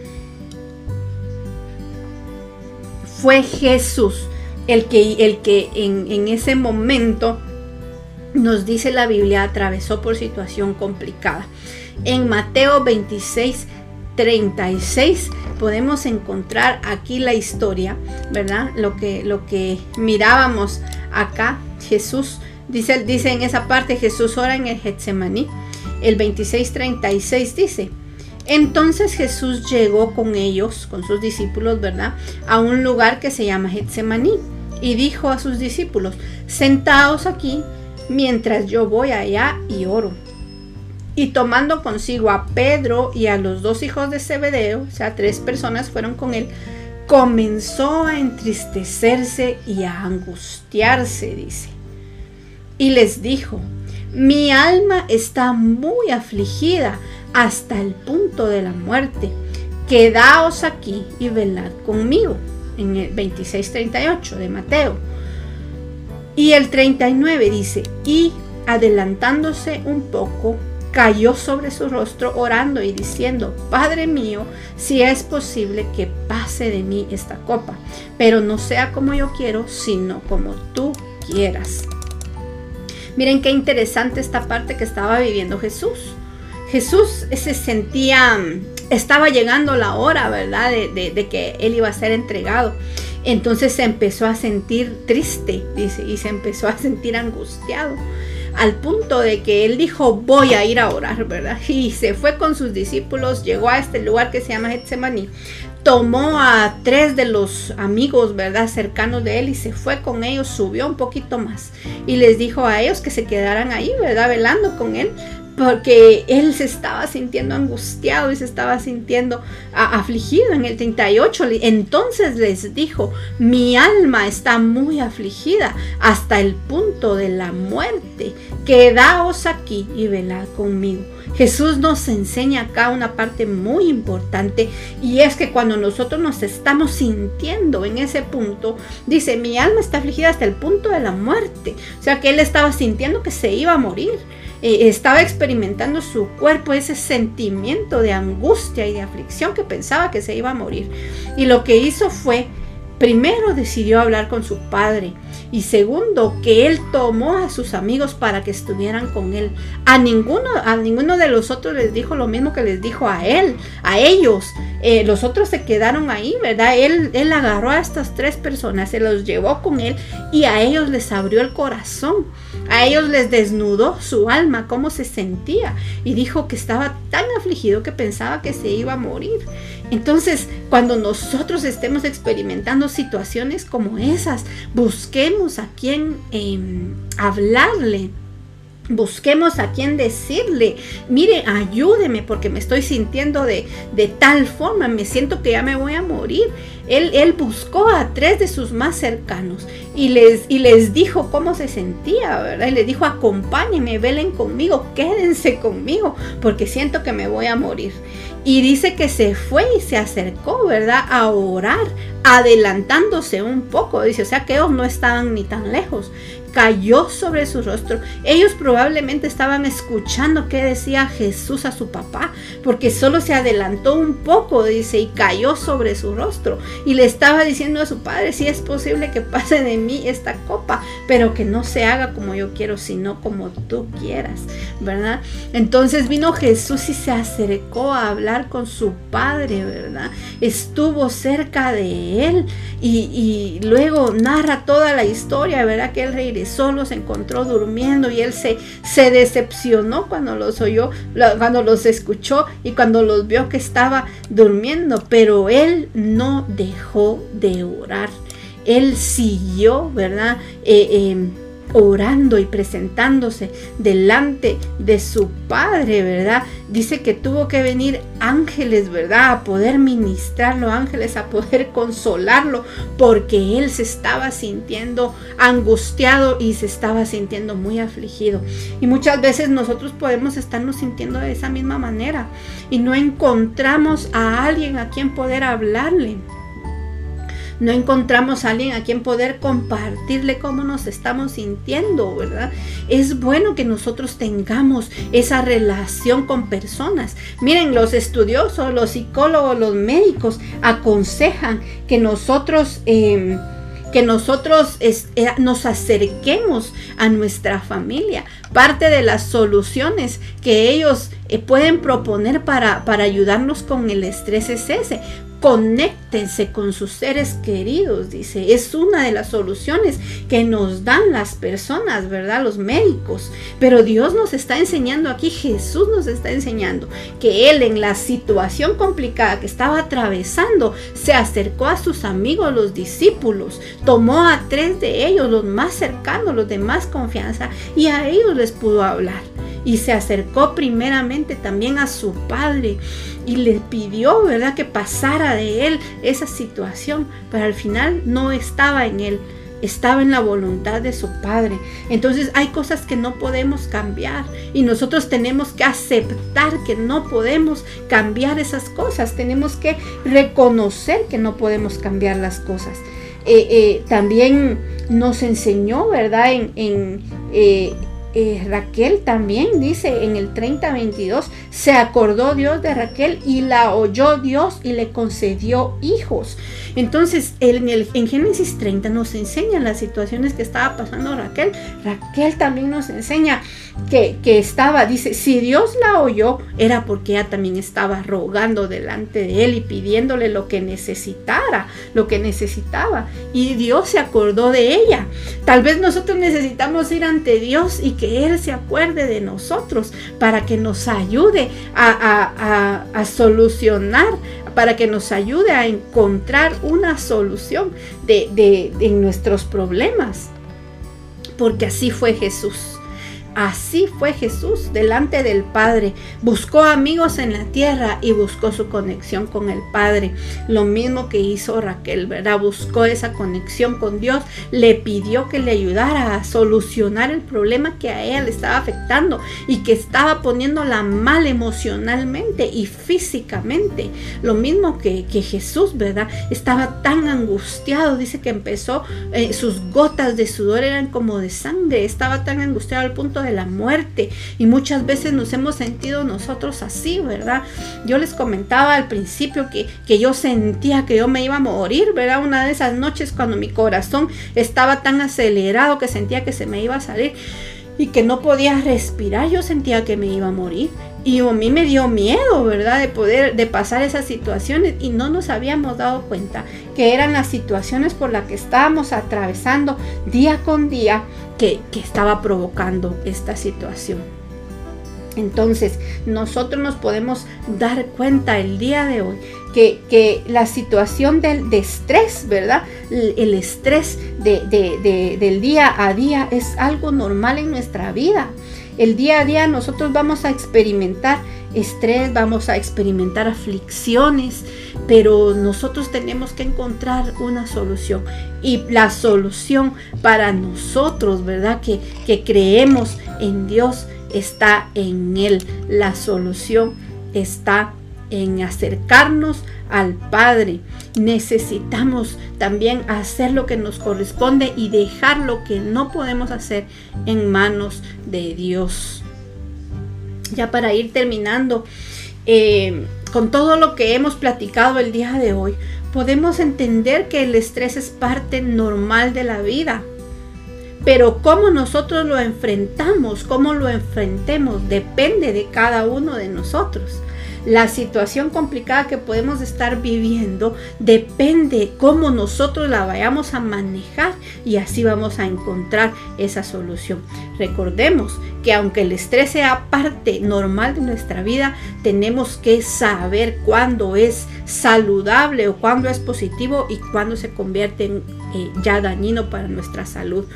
Fue Jesús el que, el que en, en ese momento nos dice la Biblia atravesó por situación complicada. En Mateo 26, 36 podemos encontrar aquí la historia, ¿verdad? Lo que, lo que mirábamos acá, Jesús, dice, dice en esa parte, Jesús ora en el Getsemaní, el 26-36 dice, entonces Jesús llegó con ellos, con sus discípulos, ¿verdad? A un lugar que se llama Getsemaní y dijo a sus discípulos, sentaos aquí mientras yo voy allá y oro. Y tomando consigo a Pedro y a los dos hijos de Zebedeo, o sea, tres personas fueron con él, comenzó a entristecerse y a angustiarse, dice. Y les dijo, mi alma está muy afligida hasta el punto de la muerte. Quedaos aquí y velad conmigo. En el 26:38 de Mateo. Y el 39 dice, y adelantándose un poco, cayó sobre su rostro orando y diciendo, Padre mío, si es posible que pase de mí esta copa, pero no sea como yo quiero, sino como tú quieras. Miren qué interesante esta parte que estaba viviendo Jesús. Jesús se sentía, estaba llegando la hora, ¿verdad? De, que él iba a ser entregado. Entonces se empezó a sentir triste, dice, y se empezó a sentir angustiado al punto de que él dijo, voy a ir a orar, ¿verdad? Y se fue con sus discípulos, llegó a este lugar que se llama Getsemaní, tomó a tres de los amigos, ¿verdad? Cercanos de él y se fue con ellos, subió un poquito más y les dijo a ellos que se quedaran ahí, ¿verdad? Velando con él porque él se estaba sintiendo angustiado y se estaba sintiendo afligido en el 38. Entonces les dijo, mi alma está muy afligida hasta el punto de la muerte. Quedaos aquí y velad conmigo. Jesús nos enseña acá una parte muy importante y es que cuando nosotros nos estamos sintiendo en ese punto, dice, mi alma está afligida hasta el punto de la muerte. O sea que él estaba sintiendo que se iba a morir. Eh, estaba experimentando su cuerpo ese sentimiento de angustia y de aflicción que pensaba que se iba a morir. Y lo que hizo fue, primero decidió hablar con su padre y segundo, que él tomó a sus amigos para que estuvieran con él. A ninguno, a ninguno de los otros les dijo lo mismo que les dijo a él, a ellos. Eh, los otros se quedaron ahí, ¿verdad? Él, él agarró a estas tres personas, se los llevó con él y a ellos les abrió el corazón. A ellos les desnudó su alma, cómo se sentía, y dijo que estaba tan afligido que pensaba que se iba a morir. Entonces, cuando nosotros estemos experimentando situaciones como esas, busquemos a quien em, hablarle Busquemos a quien decirle, mire, ayúdeme porque me estoy sintiendo de, de, tal forma, me siento que ya me voy a morir. Él, él buscó a tres de sus más cercanos y les, y les dijo cómo se sentía, ¿verdad? Y les dijo, acompáñenme, velen conmigo, quédense conmigo porque siento que me voy a morir. Y dice que se fue y se acercó, ¿verdad? A orar, adelantándose un poco. Dice, o sea que ellos no estaban ni tan lejos cayó sobre su rostro. Ellos probablemente estaban escuchando qué decía Jesús a su papá, porque solo se adelantó un poco, dice, y cayó sobre su rostro. Y le estaba diciendo a su padre, si es posible que pase de mí esta copa, pero que no se haga como yo quiero, sino como tú quieras, ¿verdad? Entonces vino Jesús y se acercó a hablar con su padre, ¿verdad? Estuvo cerca de él y, y luego narra toda la historia, ¿verdad? Que él regresó solo se encontró durmiendo y él se, se decepcionó cuando los oyó, cuando los escuchó y cuando los vio que estaba durmiendo, pero él no dejó de orar. Él siguió, ¿verdad? Eh, em, orando y presentándose delante de su Padre, ¿verdad? Dice que tuvo que venir ángeles, ¿verdad? A poder ministrarlo, ángeles a poder consolarlo, porque él se estaba sintiendo angustiado y se estaba sintiendo muy afligido. Y muchas veces nosotros podemos estarnos sintiendo de esa misma manera y no encontramos a alguien a quien poder hablarle no encontramos a alguien a quien poder compartirle cómo nos estamos sintiendo, ¿verdad? Es bueno que nosotros tengamos esa relación con personas. Miren, los estudiosos, los psicólogos, los médicos aconsejan que nosotros... Em, que nosotros eh, nos acerquemos a nuestra familia. Parte de las soluciones que ellos eh, pueden proponer para, para ayudarnos con el estrés es ese conéctense con sus seres queridos, dice. Es una de las soluciones que nos dan las personas, ¿verdad? Los médicos. Pero Dios nos está enseñando aquí, Jesús nos está enseñando que Él en la situación complicada que estaba atravesando, se acercó a sus amigos, los discípulos, tomó a tres de ellos, los más cercanos, los de más confianza, y a ellos les pudo hablar. Y se acercó primeramente también a su padre y le pidió, ¿verdad?, que pasara de él esa situación, pero al final no estaba en él, estaba en la voluntad de su Padre. Entonces hay cosas que no podemos cambiar y nosotros tenemos que aceptar que no podemos cambiar esas cosas, tenemos que reconocer que no podemos cambiar las cosas. Eh, eh, también nos enseñó, ¿verdad? En, eh, eh, Raquel también dice en el 30-22, se acordó Dios de Raquel y la oyó Dios y le concedió hijos. Entonces, en, Génesis 30 nos enseña las situaciones que estaba pasando Raquel. Raquel también nos enseña que, que estaba, dice, si Dios la oyó, era porque ella también estaba rogando delante de él y pidiéndole lo que necesitara, lo que necesitaba. Y Dios se acordó de ella. Tal vez nosotros necesitamos ir ante Dios y que él se acuerde de nosotros para que nos ayude a, solucionar, para que nos ayude a encontrar una solución de, de, de nuestros problemas. Porque así fue Jesús. Así fue Jesús delante del Padre. Buscó amigos en la tierra y buscó su conexión con el Padre. Lo mismo que hizo Raquel, ¿verdad? Buscó esa conexión con Dios. Le pidió que le ayudara a solucionar el problema que a ella le estaba afectando y que estaba poniéndola mal emocionalmente y físicamente. Lo mismo que, Jesús, ¿verdad? Estaba tan angustiado. Dice que empezó, eh, sus gotas de sudor eran como de sangre. Estaba tan angustiado al punto de de la muerte y muchas veces nos hemos sentido nosotros así, ¿verdad? Yo les comentaba al principio que, que yo sentía que yo me iba a morir, ¿verdad? Una de esas noches cuando mi corazón estaba tan acelerado que sentía que se me iba a salir y que no podía respirar, yo sentía que me iba a morir. Y a mí me dio miedo, ¿verdad? De poder, de pasar esas situaciones y no nos habíamos dado cuenta que eran las situaciones por las que estábamos atravesando día con día que, que estaba provocando esta situación. Entonces, nosotros nos podemos dar cuenta el día de hoy que, la situación del, de estrés, ¿verdad? El, estrés de, del día a día es algo normal en nuestra vida. El día a día nosotros vamos a experimentar estrés, vamos a experimentar aflicciones, pero nosotros tenemos que encontrar una solución. Y la solución para nosotros, ¿verdad? Que, que creemos en Dios está en Él. La solución está en acercarnos al Padre. Necesitamos también hacer lo que nos corresponde y dejar lo que no podemos hacer en manos de Dios. Ya para ir terminando, eh, con todo lo que hemos platicado el día de hoy, podemos entender que el estrés es parte normal de la vida. Pero cómo nosotros lo enfrentamos, cómo lo enfrentemos, depende de cada uno de nosotros la situación complicada que podemos estar viviendo depende cómo nosotros la vayamos a manejar y así vamos a encontrar esa solución. Recordemos que aunque el estrés sea parte normal de nuestra vida, tenemos que saber cuándo es saludable o cuándo es positivo y cuándo se convierte en eh, ya dañino para nuestra salud,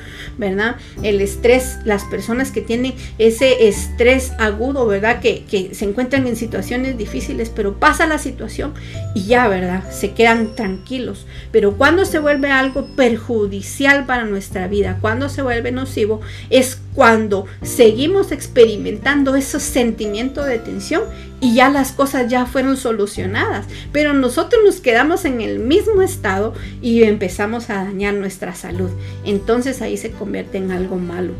¿verdad? El estrés, las personas que tienen ese estrés agudo, ¿verdad? Que, que se encuentran en situaciones difíciles, pero pasa la situación y ya, ¿verdad? Se quedan tranquilos. Pero cuando se vuelve algo perjudicial para nuestra vida, cuando se vuelve nocivo, es cuando seguimos experimentando esos sentimientos de tensión y ya las cosas ya fueron solucionadas, pero nosotros nos quedamos en el mismo estado y empezamos a dañar nuestra salud. Entonces ahí se convierte en algo malo.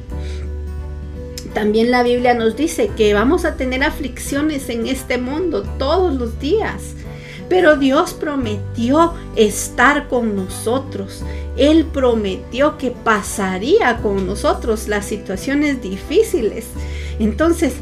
También la Biblia nos dice que vamos a tener aflicciones en este mundo todos los días. Pero Dios prometió estar con nosotros. Él prometió que pasaría con nosotros las situaciones difíciles. Entonces,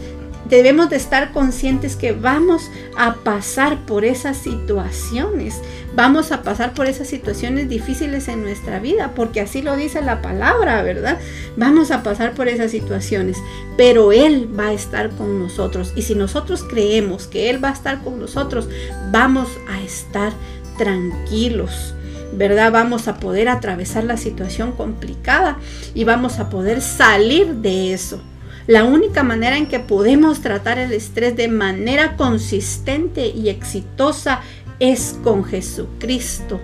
debemos de estar conscientes que vamos a pasar por esas situaciones, vamos a pasar por esas situaciones difíciles en nuestra vida, porque así lo dice la palabra, ¿verdad? Vamos a pasar por esas situaciones, pero Él va a estar con nosotros y si nosotros creemos que Él va a estar con nosotros, vamos a estar tranquilos. ¿verdad? Vamos a poder atravesar la situación complicada y vamos a poder salir de eso. La única manera en que podemos tratar el estrés de manera consistente y exitosa es con Jesucristo.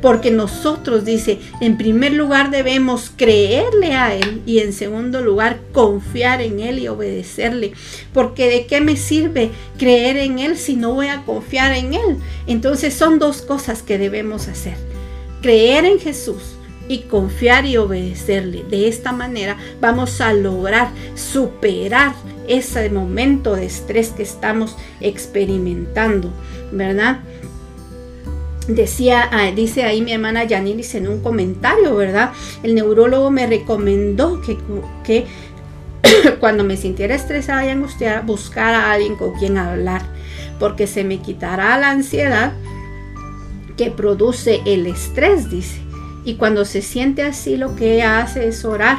Porque nosotros, dice, en primer lugar debemos creerle a Él y en segundo lugar confiar en Él y obedecerle. Porque de qué me sirve creer en Él si no voy a confiar en Él. Entonces son dos cosas que debemos hacer. Creer en Jesús y confiar y obedecerle. De esta manera vamos a lograr superar ese momento de estrés que estamos experimentando, ¿verdad? Decía, ah, dice ahí mi hermana Yanilis en un comentario, ¿verdad? El neurólogo me recomendó que, que cuando me sintiera estresada y angustiada, buscara a alguien con quien hablar, porque se me quitará la ansiedad que produce el estrés, dice. Y cuando se siente así, lo que ella hace es orar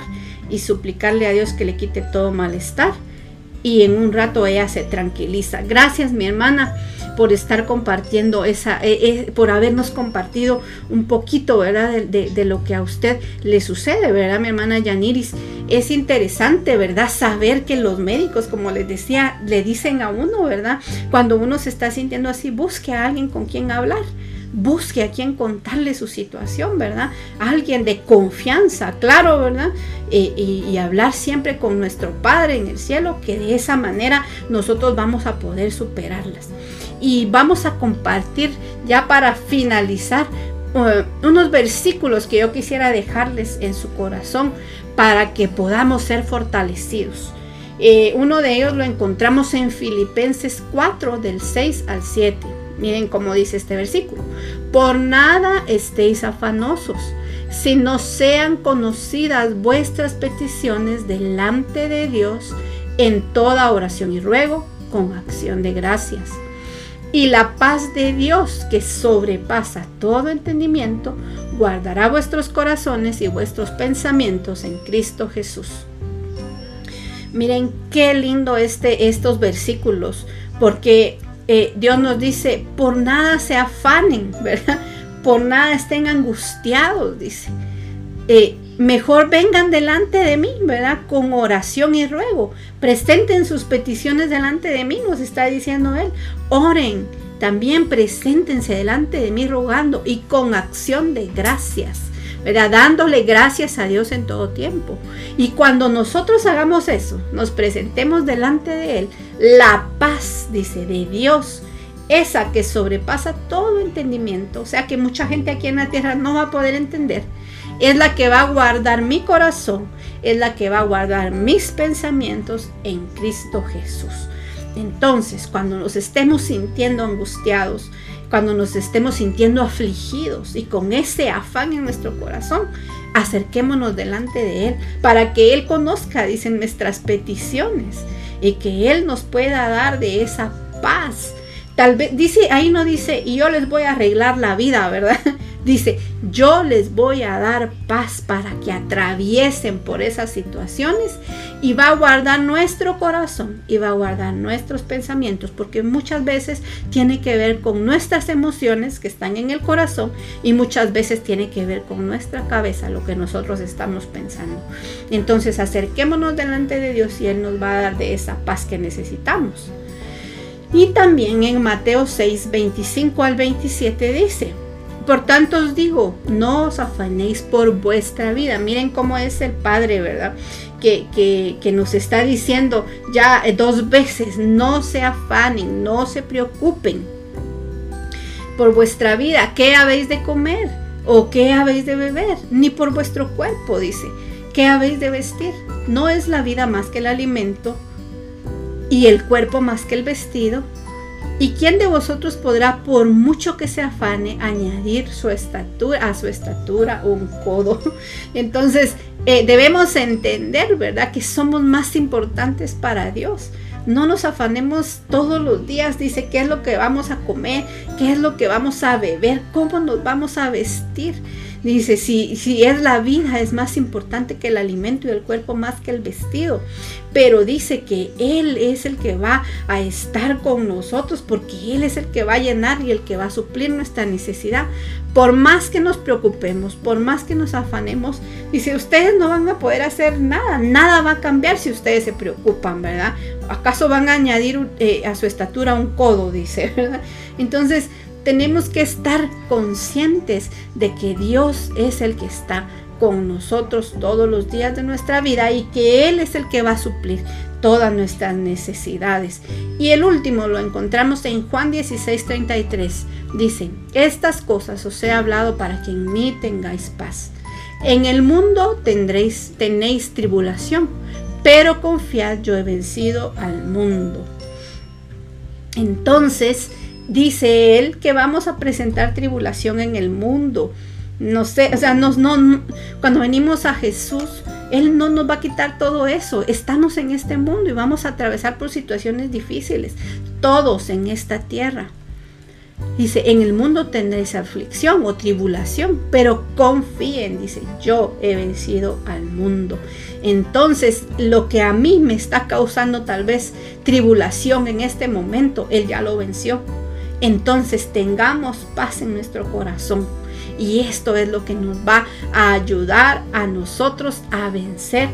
y suplicarle a Dios que le quite todo malestar. Y en un rato ella se tranquiliza. Gracias mi hermana por estar compartiendo esa, eh, eh, por habernos compartido un poquito, ¿verdad? De, lo que a usted le sucede, ¿verdad? Mi hermana Yaniris. Es interesante, ¿verdad? Saber que los médicos, como les decía, le dicen a uno, ¿verdad? Cuando uno se está sintiendo así, busque a alguien con quien hablar busque a quien contarle su situación, ¿verdad? alguien de confianza, claro, ¿verdad? Eh, y, hablar siempre con nuestro Padre en el cielo, que de esa manera nosotros vamos a poder superarlas. Y vamos a compartir ya para finalizar uh, unos versículos que yo quisiera dejarles en su corazón para que podamos ser fortalecidos. Eh, uno de ellos lo encontramos en Filipenses 4 del 6 al 7. Miren cómo dice este versículo. Por nada estéis afanosos, sino sean conocidas vuestras peticiones delante de Dios en toda oración y ruego con acción de gracias. Y la paz de Dios, que sobrepasa todo entendimiento, guardará vuestros corazones y vuestros pensamientos en Cristo Jesús. Miren qué lindo este, estos versículos, porque eh, Dios nos dice, por nada se afanen, ¿verdad? Por nada estén angustiados, dice. Eh, mejor vengan delante de mí, ¿verdad? Con oración y ruego. Presenten sus peticiones delante de mí, nos está diciendo Él. Oren, también preséntense delante de mí rogando y con acción de gracias. ¿Verdad? Dándole gracias a Dios en todo tiempo. Y cuando nosotros hagamos eso, nos presentemos delante de Él, la paz, dice, de Dios, esa que sobrepasa todo entendimiento, o sea que mucha gente aquí en la tierra no va a poder entender, es la que va a guardar mi corazón, es la que va a guardar mis pensamientos en Cristo Jesús. Entonces, cuando nos estemos sintiendo angustiados, cuando nos estemos sintiendo afligidos y con ese afán en nuestro corazón, acerquémonos delante de Él para que Él conozca, dicen, nuestras peticiones y que Él nos pueda dar de esa paz. Tal vez, dice, ahí no dice, y yo les voy a arreglar la vida, ¿verdad? Dice, yo les voy a dar paz para que atraviesen por esas situaciones y va a guardar nuestro corazón y va a guardar nuestros pensamientos, porque muchas veces tiene que ver con nuestras emociones que están en el corazón y muchas veces tiene que ver con nuestra cabeza, lo que nosotros estamos pensando. Entonces acerquémonos delante de Dios y Él nos va a dar de esa paz que necesitamos. Y también en Mateo 6, 25 al 27 dice, por tanto os digo, no os afanéis por vuestra vida. Miren cómo es el Padre, ¿verdad? Que, que, nos está diciendo ya dos veces, no se afanen, no se preocupen por vuestra vida. ¿Qué habéis de comer? ¿O qué habéis de beber? Ni por vuestro cuerpo, dice. ¿Qué habéis de vestir? No es la vida más que el alimento y el cuerpo más que el vestido. ¿Y quién de vosotros podrá, por mucho que se afane, añadir su estatura, a su estatura un codo? Entonces, eh, debemos entender, ¿verdad?, que somos más importantes para Dios. No nos afanemos todos los días, dice, qué es lo que vamos a comer, qué es lo que vamos a beber, cómo nos vamos a vestir. Dice, si, si es la vida, es más importante que el alimento y el cuerpo más que el vestido. Pero dice que Él es el que va a estar con nosotros porque Él es el que va a llenar y el que va a suplir nuestra necesidad. Por más que nos preocupemos, por más que nos afanemos, dice, ustedes no van a poder hacer nada, nada va a cambiar si ustedes se preocupan, ¿verdad? ¿Acaso van a añadir eh, a su estatura un codo, dice, ¿verdad? Entonces, tenemos que estar conscientes de que Dios es el que está con nosotros todos los días de nuestra vida y que Él es el que va a suplir todas nuestras necesidades. Y el último lo encontramos en Juan 16:33. Dice, estas cosas os he hablado para que en mí tengáis paz. En el mundo tendréis, tenéis tribulación, pero confiad, yo he vencido al mundo. Entonces, dice él que vamos a presentar tribulación en el mundo. No sé, o sea, nos, no, cuando venimos a Jesús, Él no nos va a quitar todo eso. Estamos en este mundo y vamos a atravesar por situaciones difíciles, todos en esta tierra. Dice, en el mundo tendréis aflicción o tribulación, pero confíen, dice, yo he vencido al mundo. Entonces, lo que a mí me está causando tal vez tribulación en este momento, Él ya lo venció entonces tengamos paz en nuestro corazón. Y esto es lo que nos va a ayudar a nosotros a vencer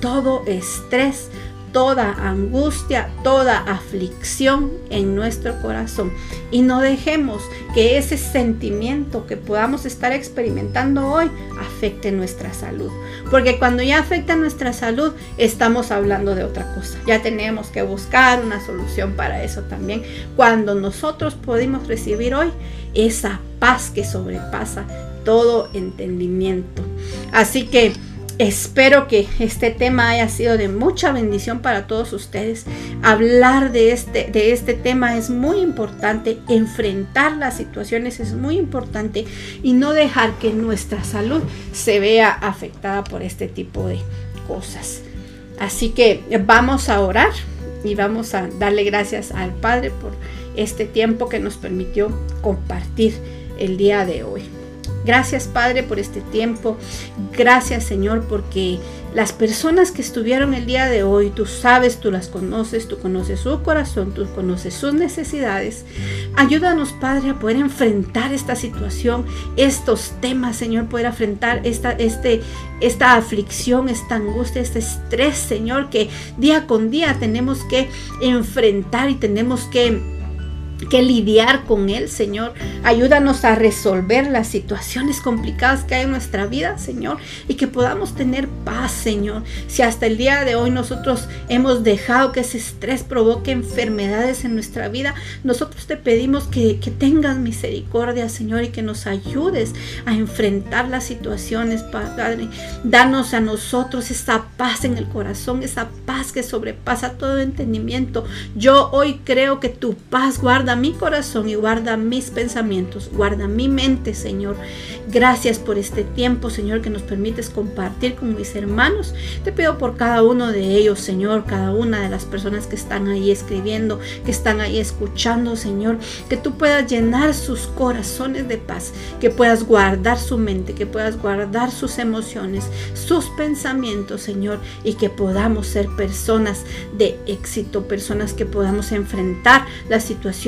todo estrés, toda angustia, toda aflicción en nuestro corazón. Y no dejemos que ese sentimiento que podamos estar experimentando hoy afecte nuestra salud. Porque cuando ya afecta nuestra salud, estamos hablando de otra cosa. Ya tenemos que buscar una solución para eso también. Cuando nosotros podemos recibir hoy esa paz que sobrepasa todo entendimiento. Así que... Espero que este tema haya sido de mucha bendición para todos ustedes. Hablar de este, de este tema es muy importante, enfrentar las situaciones es muy importante y no dejar que nuestra salud se vea afectada por este tipo de cosas. Así que vamos a orar y vamos a darle gracias al Padre por este tiempo que nos permitió compartir el día de hoy. Gracias Padre por este tiempo. Gracias Señor porque las personas que estuvieron el día de hoy, tú sabes, tú las conoces, tú conoces su corazón, tú conoces sus necesidades. Ayúdanos, Padre, a poder enfrentar esta situación, estos temas, Señor, poder enfrentar esta, este, esta aflicción, esta angustia, este estrés, Señor, que día con día tenemos que enfrentar y tenemos que que lidiar con Él, Señor. Ayúdanos a resolver las situaciones complicadas que hay en nuestra vida, Señor, y que podamos tener paz, Señor. Si hasta el día de hoy nosotros hemos dejado que ese estrés provoque enfermedades en nuestra vida, nosotros te pedimos que, que tengas misericordia, Señor, y que nos ayudes a enfrentar las situaciones, Padre. Danos a nosotros esa paz en el corazón, esa paz que sobrepasa todo entendimiento. Yo hoy creo que tu paz guarda mi corazón y guarda mis pensamientos, guarda mi mente, Señor. Gracias por este tiempo, Señor, que nos permites compartir con mis hermanos. Te pido por cada uno de ellos, Señor, cada una de las personas que están ahí escribiendo, que están ahí escuchando, Señor, que tú puedas llenar sus corazones de paz, que puedas guardar su mente, que puedas guardar sus emociones, sus pensamientos, Señor, y que podamos ser personas de éxito, personas que podamos enfrentar las situaciones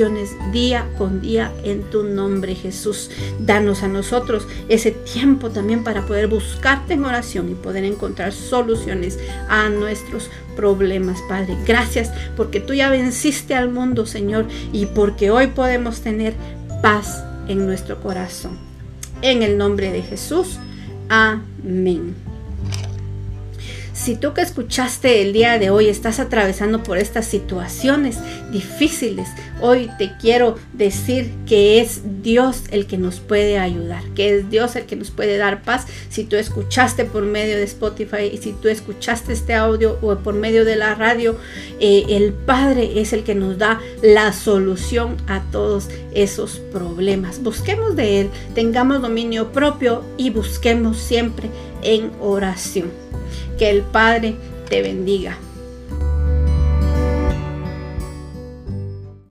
día con día en tu nombre, Jesús. Danos a nosotros ese tiempo también para poder buscarte en oración y poder encontrar soluciones a nuestros problemas, Padre. Gracias porque tú ya venciste al mundo, Señor, y porque hoy podemos tener paz en nuestro corazón. En el nombre de Jesús. Amén. Si tú que escuchaste el día de hoy estás atravesando por estas situaciones difíciles, hoy te quiero decir que es Dios el que nos puede ayudar, que es Dios el que nos puede dar paz. Si tú escuchaste por medio de Spotify y si tú escuchaste este audio o por medio de la radio, eh, el Padre es el que nos da la solución a todos esos problemas. Busquemos de Él, tengamos dominio propio y busquemos siempre en oración. Que el Padre te bendiga.